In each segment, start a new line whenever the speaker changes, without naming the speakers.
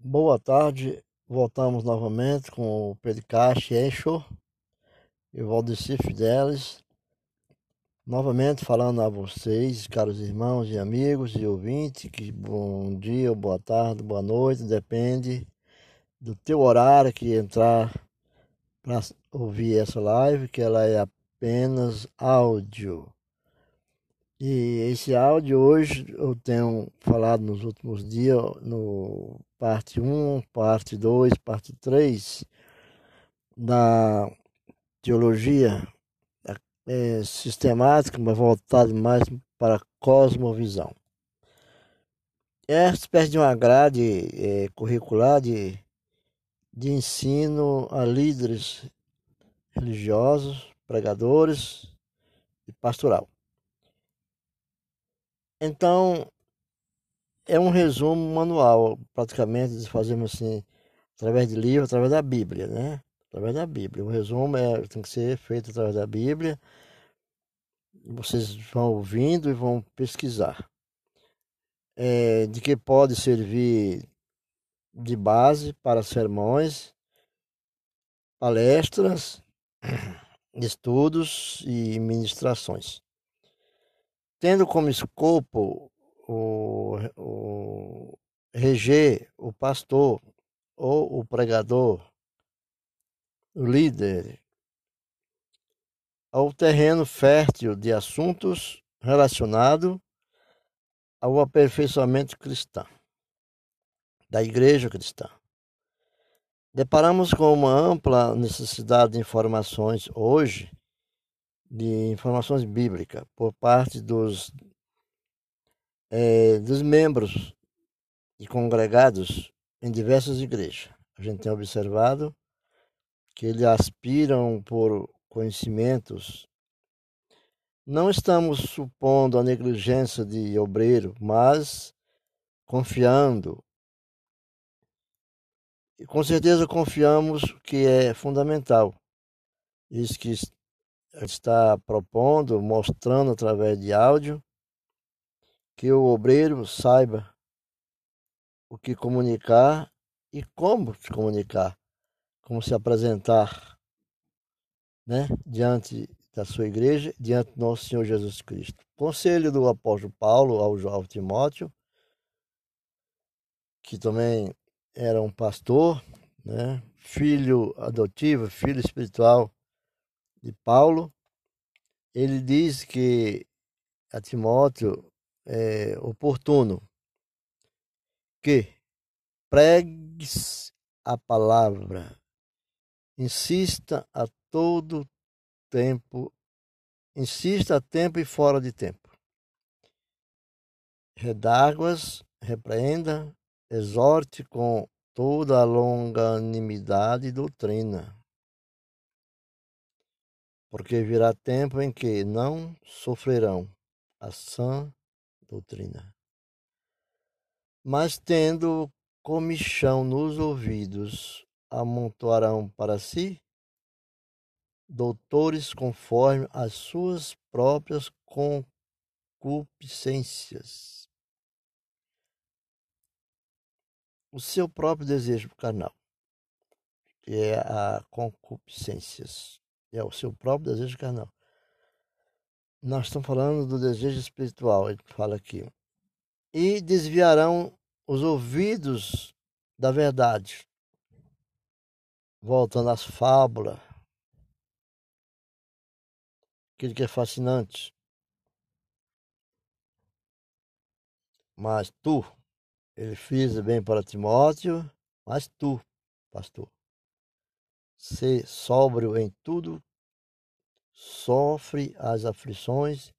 Boa tarde, voltamos novamente com o podcast Eixo e o Valdeci Fidelis, novamente falando a vocês, caros irmãos e amigos e ouvintes, que bom dia, boa tarde, boa noite, depende do teu horário que entrar para ouvir essa live, que ela é apenas áudio. E esse áudio hoje eu tenho falado nos últimos dias, no parte 1, parte 2, parte 3 da teologia é, sistemática, mas voltada mais para a cosmovisão. É espécie de uma grade é, curricular de, de ensino a líderes religiosos, pregadores e pastoral. Então, é um resumo manual, praticamente, fazemos assim, através de livro, através da Bíblia, né? Através da Bíblia. O resumo é, tem que ser feito através da Bíblia. Vocês vão ouvindo e vão pesquisar. É, de que pode servir de base para sermões, palestras, estudos e ministrações tendo como escopo o, o reger o pastor ou o pregador, o líder, ao terreno fértil de assuntos relacionados ao aperfeiçoamento cristão, da igreja cristã. Deparamos com uma ampla necessidade de informações hoje de informações bíblicas por parte dos, é, dos membros e congregados em diversas igrejas. A gente tem observado que eles aspiram por conhecimentos. Não estamos supondo a negligência de obreiro, mas confiando. E com certeza confiamos que é fundamental. Isso que está propondo, mostrando através de áudio, que o obreiro saiba o que comunicar e como se comunicar, como se apresentar né, diante da sua igreja, diante do nosso Senhor Jesus Cristo. Conselho do apóstolo Paulo ao João Timóteo, que também era um pastor, né, filho adotivo, filho espiritual de Paulo, ele diz que a Timóteo é oportuno que pregues a palavra, insista a todo tempo, insista a tempo e fora de tempo. Redáguas, repreenda, exorte com toda a longanimidade e doutrina porque virá tempo em que não sofrerão a sã doutrina. Mas tendo comichão nos ouvidos, amontoarão para si doutores conforme as suas próprias concupiscências. O seu próprio desejo carnal, que é a concupiscências é o seu próprio desejo carnal. Nós estamos falando do desejo espiritual, ele fala aqui. E desviarão os ouvidos da verdade, voltando às fábulas, aquilo que é fascinante. Mas tu, ele fez bem para Timóteo, mas tu, pastor, ser sóbrio em tudo, sofre as aflições,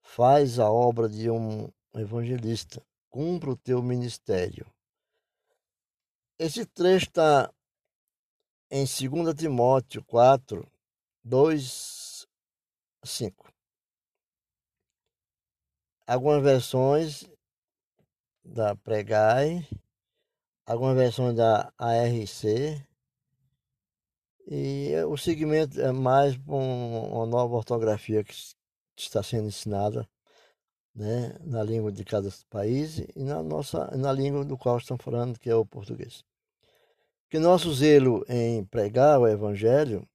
faz a obra de um evangelista, cumpre o teu ministério. Esse trecho está em 2 Timóteo 4, 2, 5. Algumas versões da Pregai, algumas versões da ARC, e o segmento é mais uma nova ortografia que está sendo ensinada né, na língua de cada país e na nossa na língua do qual estamos falando, que é o português. Que nosso zelo em pregar o evangelho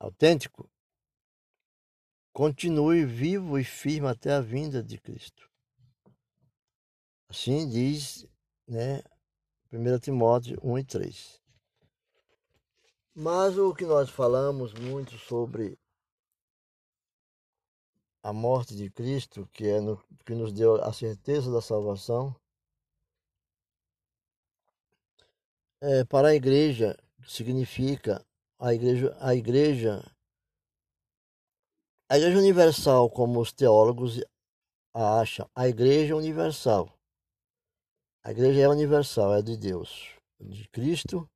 autêntico continue vivo e firme até a vinda de Cristo. Assim diz, né, 1 Timóteo 1 e 3. Mas o que nós falamos muito sobre a morte de Cristo, que é no, que nos deu a certeza da salvação, é, para a igreja significa a igreja, a igreja, a igreja universal, como os teólogos acham, a igreja universal. A igreja é universal, é de Deus, de Cristo,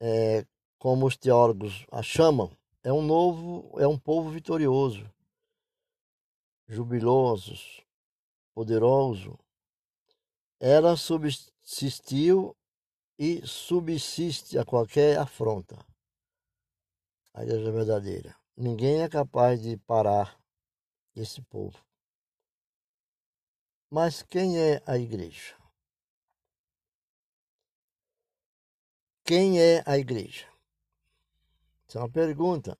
é, como os teólogos a chamam, é um novo, é um povo vitorioso, jubilosos, poderoso, ela subsistiu e subsiste a qualquer afronta. A igreja verdadeira. Ninguém é capaz de parar esse povo. Mas quem é a igreja? Quem é a igreja? Essa é uma pergunta.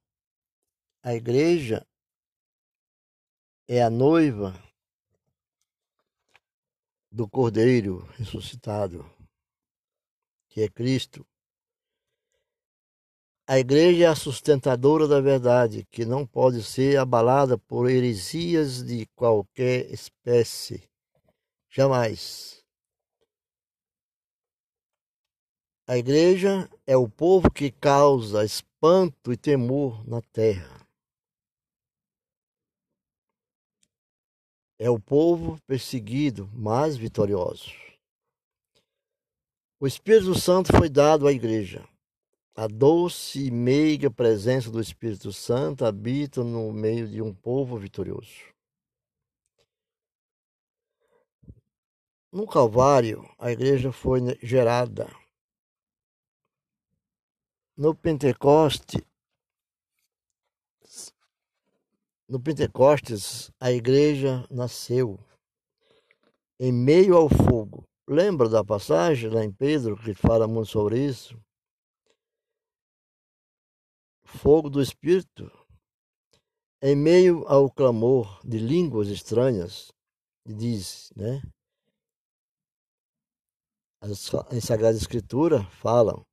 A igreja é a noiva do Cordeiro ressuscitado, que é Cristo. A igreja é a sustentadora da verdade, que não pode ser abalada por heresias de qualquer espécie. Jamais. A igreja é o povo que causa espanto e temor na terra. é o povo perseguido, mas vitorioso. O Espírito Santo foi dado à igreja. A doce e meiga presença do Espírito Santo habita no meio de um povo vitorioso. No Calvário, a igreja foi gerada. No Pentecoste, No Pentecostes, a igreja nasceu em meio ao fogo. Lembra da passagem lá em Pedro que fala muito sobre isso? Fogo do Espírito. Em meio ao clamor de línguas estranhas, diz, né? As, em Sagrada Escritura falam.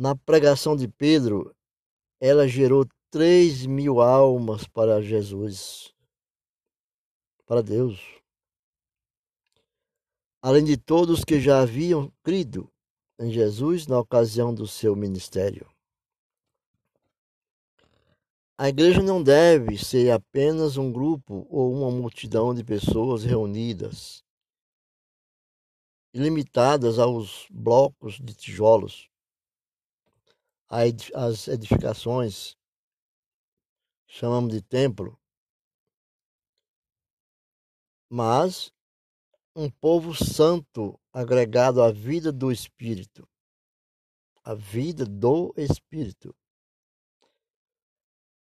Na pregação de Pedro, ela gerou três mil almas para Jesus, para Deus. Além de todos que já haviam crido em Jesus na ocasião do seu ministério. A igreja não deve ser apenas um grupo ou uma multidão de pessoas reunidas, limitadas aos blocos de tijolos, às edificações chamamos de templo, mas um povo santo agregado à vida do Espírito, a vida do Espírito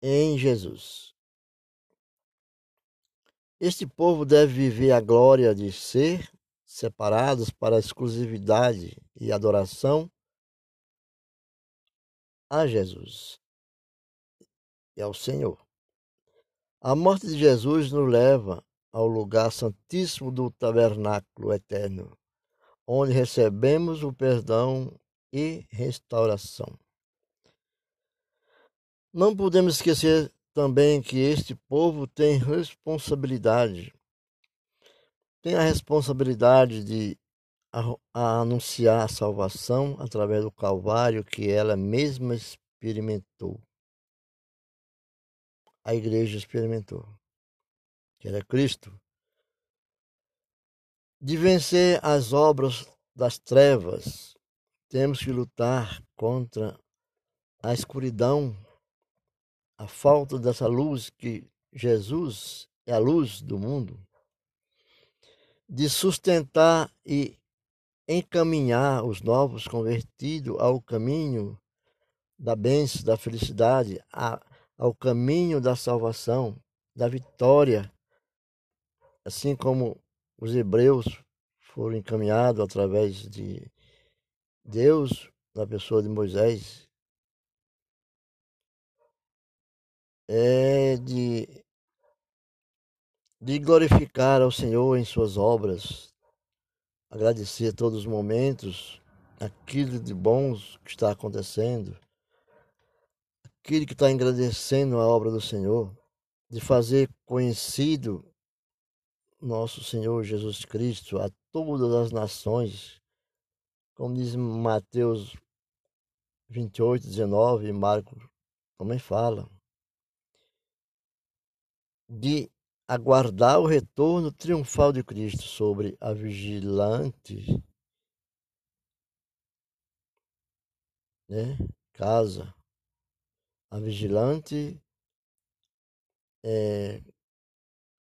em Jesus. Este povo deve viver a glória de ser separados para a exclusividade e adoração a Jesus e ao Senhor. A morte de Jesus nos leva ao lugar santíssimo do tabernáculo eterno, onde recebemos o perdão e restauração. Não podemos esquecer também que este povo tem responsabilidade. Tem a responsabilidade de a anunciar a salvação através do Calvário que ela mesma experimentou. A igreja experimentou, que era Cristo, de vencer as obras das trevas, temos que lutar contra a escuridão, a falta dessa luz que Jesus é a luz do mundo, de sustentar e encaminhar os novos convertidos ao caminho da bênção, da felicidade, a ao caminho da salvação, da vitória, assim como os hebreus foram encaminhados através de Deus, na pessoa de Moisés, é de, de glorificar ao Senhor em suas obras, agradecer todos os momentos, aquilo de bons que está acontecendo, aquele que está agradecendo a obra do Senhor, de fazer conhecido nosso Senhor Jesus Cristo a todas as nações, como diz Mateus 28, 19 e Marcos também fala, de aguardar o retorno triunfal de Cristo sobre a vigilante né, casa. A vigilante é,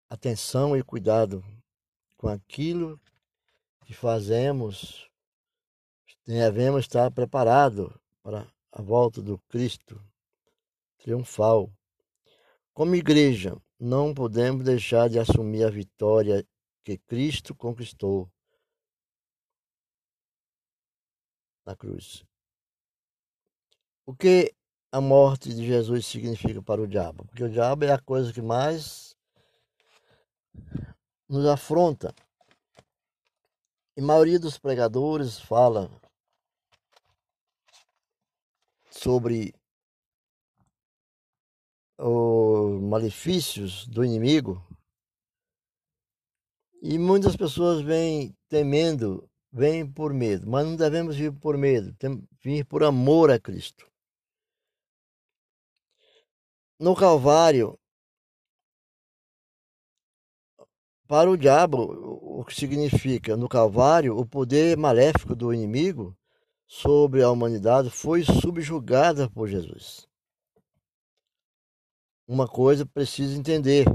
atenção e cuidado com aquilo que fazemos, devemos estar preparados para a volta do Cristo triunfal. Como igreja, não podemos deixar de assumir a vitória que Cristo conquistou na cruz. O que a morte de Jesus significa para o diabo? Porque o diabo é a coisa que mais nos afronta. E a maioria dos pregadores fala sobre os malefícios do inimigo. E muitas pessoas vêm temendo, vêm por medo, mas não devemos vir por medo, vir por amor a Cristo. No Calvário, para o diabo, o que significa no Calvário, o poder maléfico do inimigo sobre a humanidade foi subjugada por Jesus uma coisa precisa entender,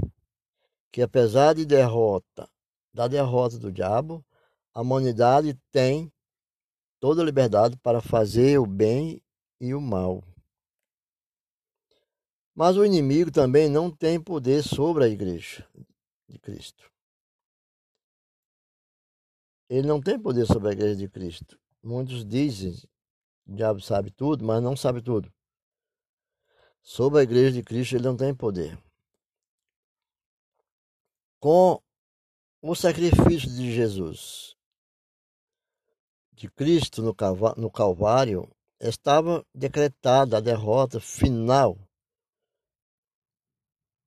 que apesar de derrota, da derrota do diabo, a humanidade tem toda a liberdade para fazer o bem e o mal. Mas o inimigo também não tem poder sobre a igreja de Cristo. Ele não tem poder sobre a igreja de Cristo. Muitos dizem, o diabo sabe tudo, mas não sabe tudo. Sobre a igreja de Cristo, ele não tem poder. Com o sacrifício de Jesus, de Cristo no Calvário, estava decretada a derrota final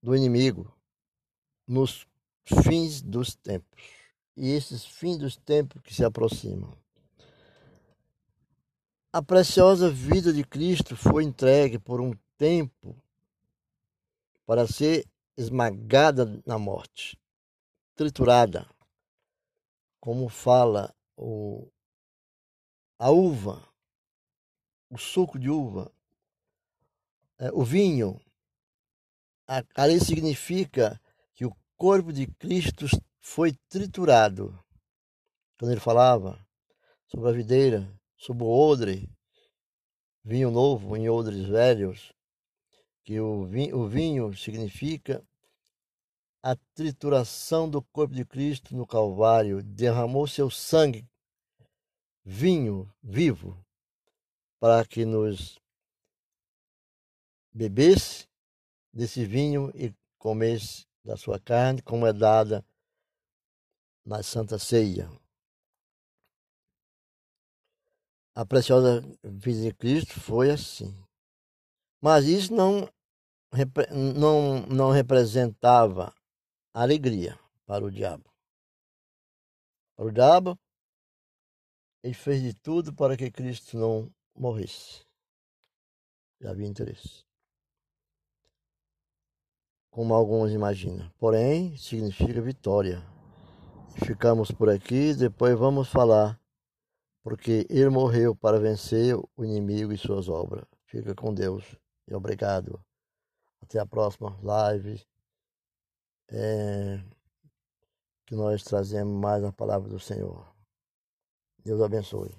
do inimigo nos fins dos tempos. E esses fins dos tempos que se aproximam. A preciosa vida de Cristo foi entregue por um tempo para ser esmagada na morte, triturada, como fala o, a uva, o suco de uva, é, o vinho. Ali significa que o corpo de Cristo foi triturado. Quando ele falava sobre a videira, sobre o odre, vinho novo em odres velhos, que o vinho, o vinho significa a trituração do corpo de Cristo no Calvário, derramou seu sangue, vinho vivo, para que nos bebesse desse vinho e comesse da sua carne, como é dada na Santa Ceia. A preciosa vida de Cristo foi assim. Mas isso não não, não representava alegria para o diabo. Para o diabo, ele fez de tudo para que Cristo não morresse. Já havia interesse. Como alguns imaginam. Porém, significa vitória. Ficamos por aqui, depois vamos falar, porque ele morreu para vencer o inimigo e suas obras. Fica com Deus e obrigado. Até a próxima live. É, que nós trazemos mais a palavra do Senhor. Deus abençoe.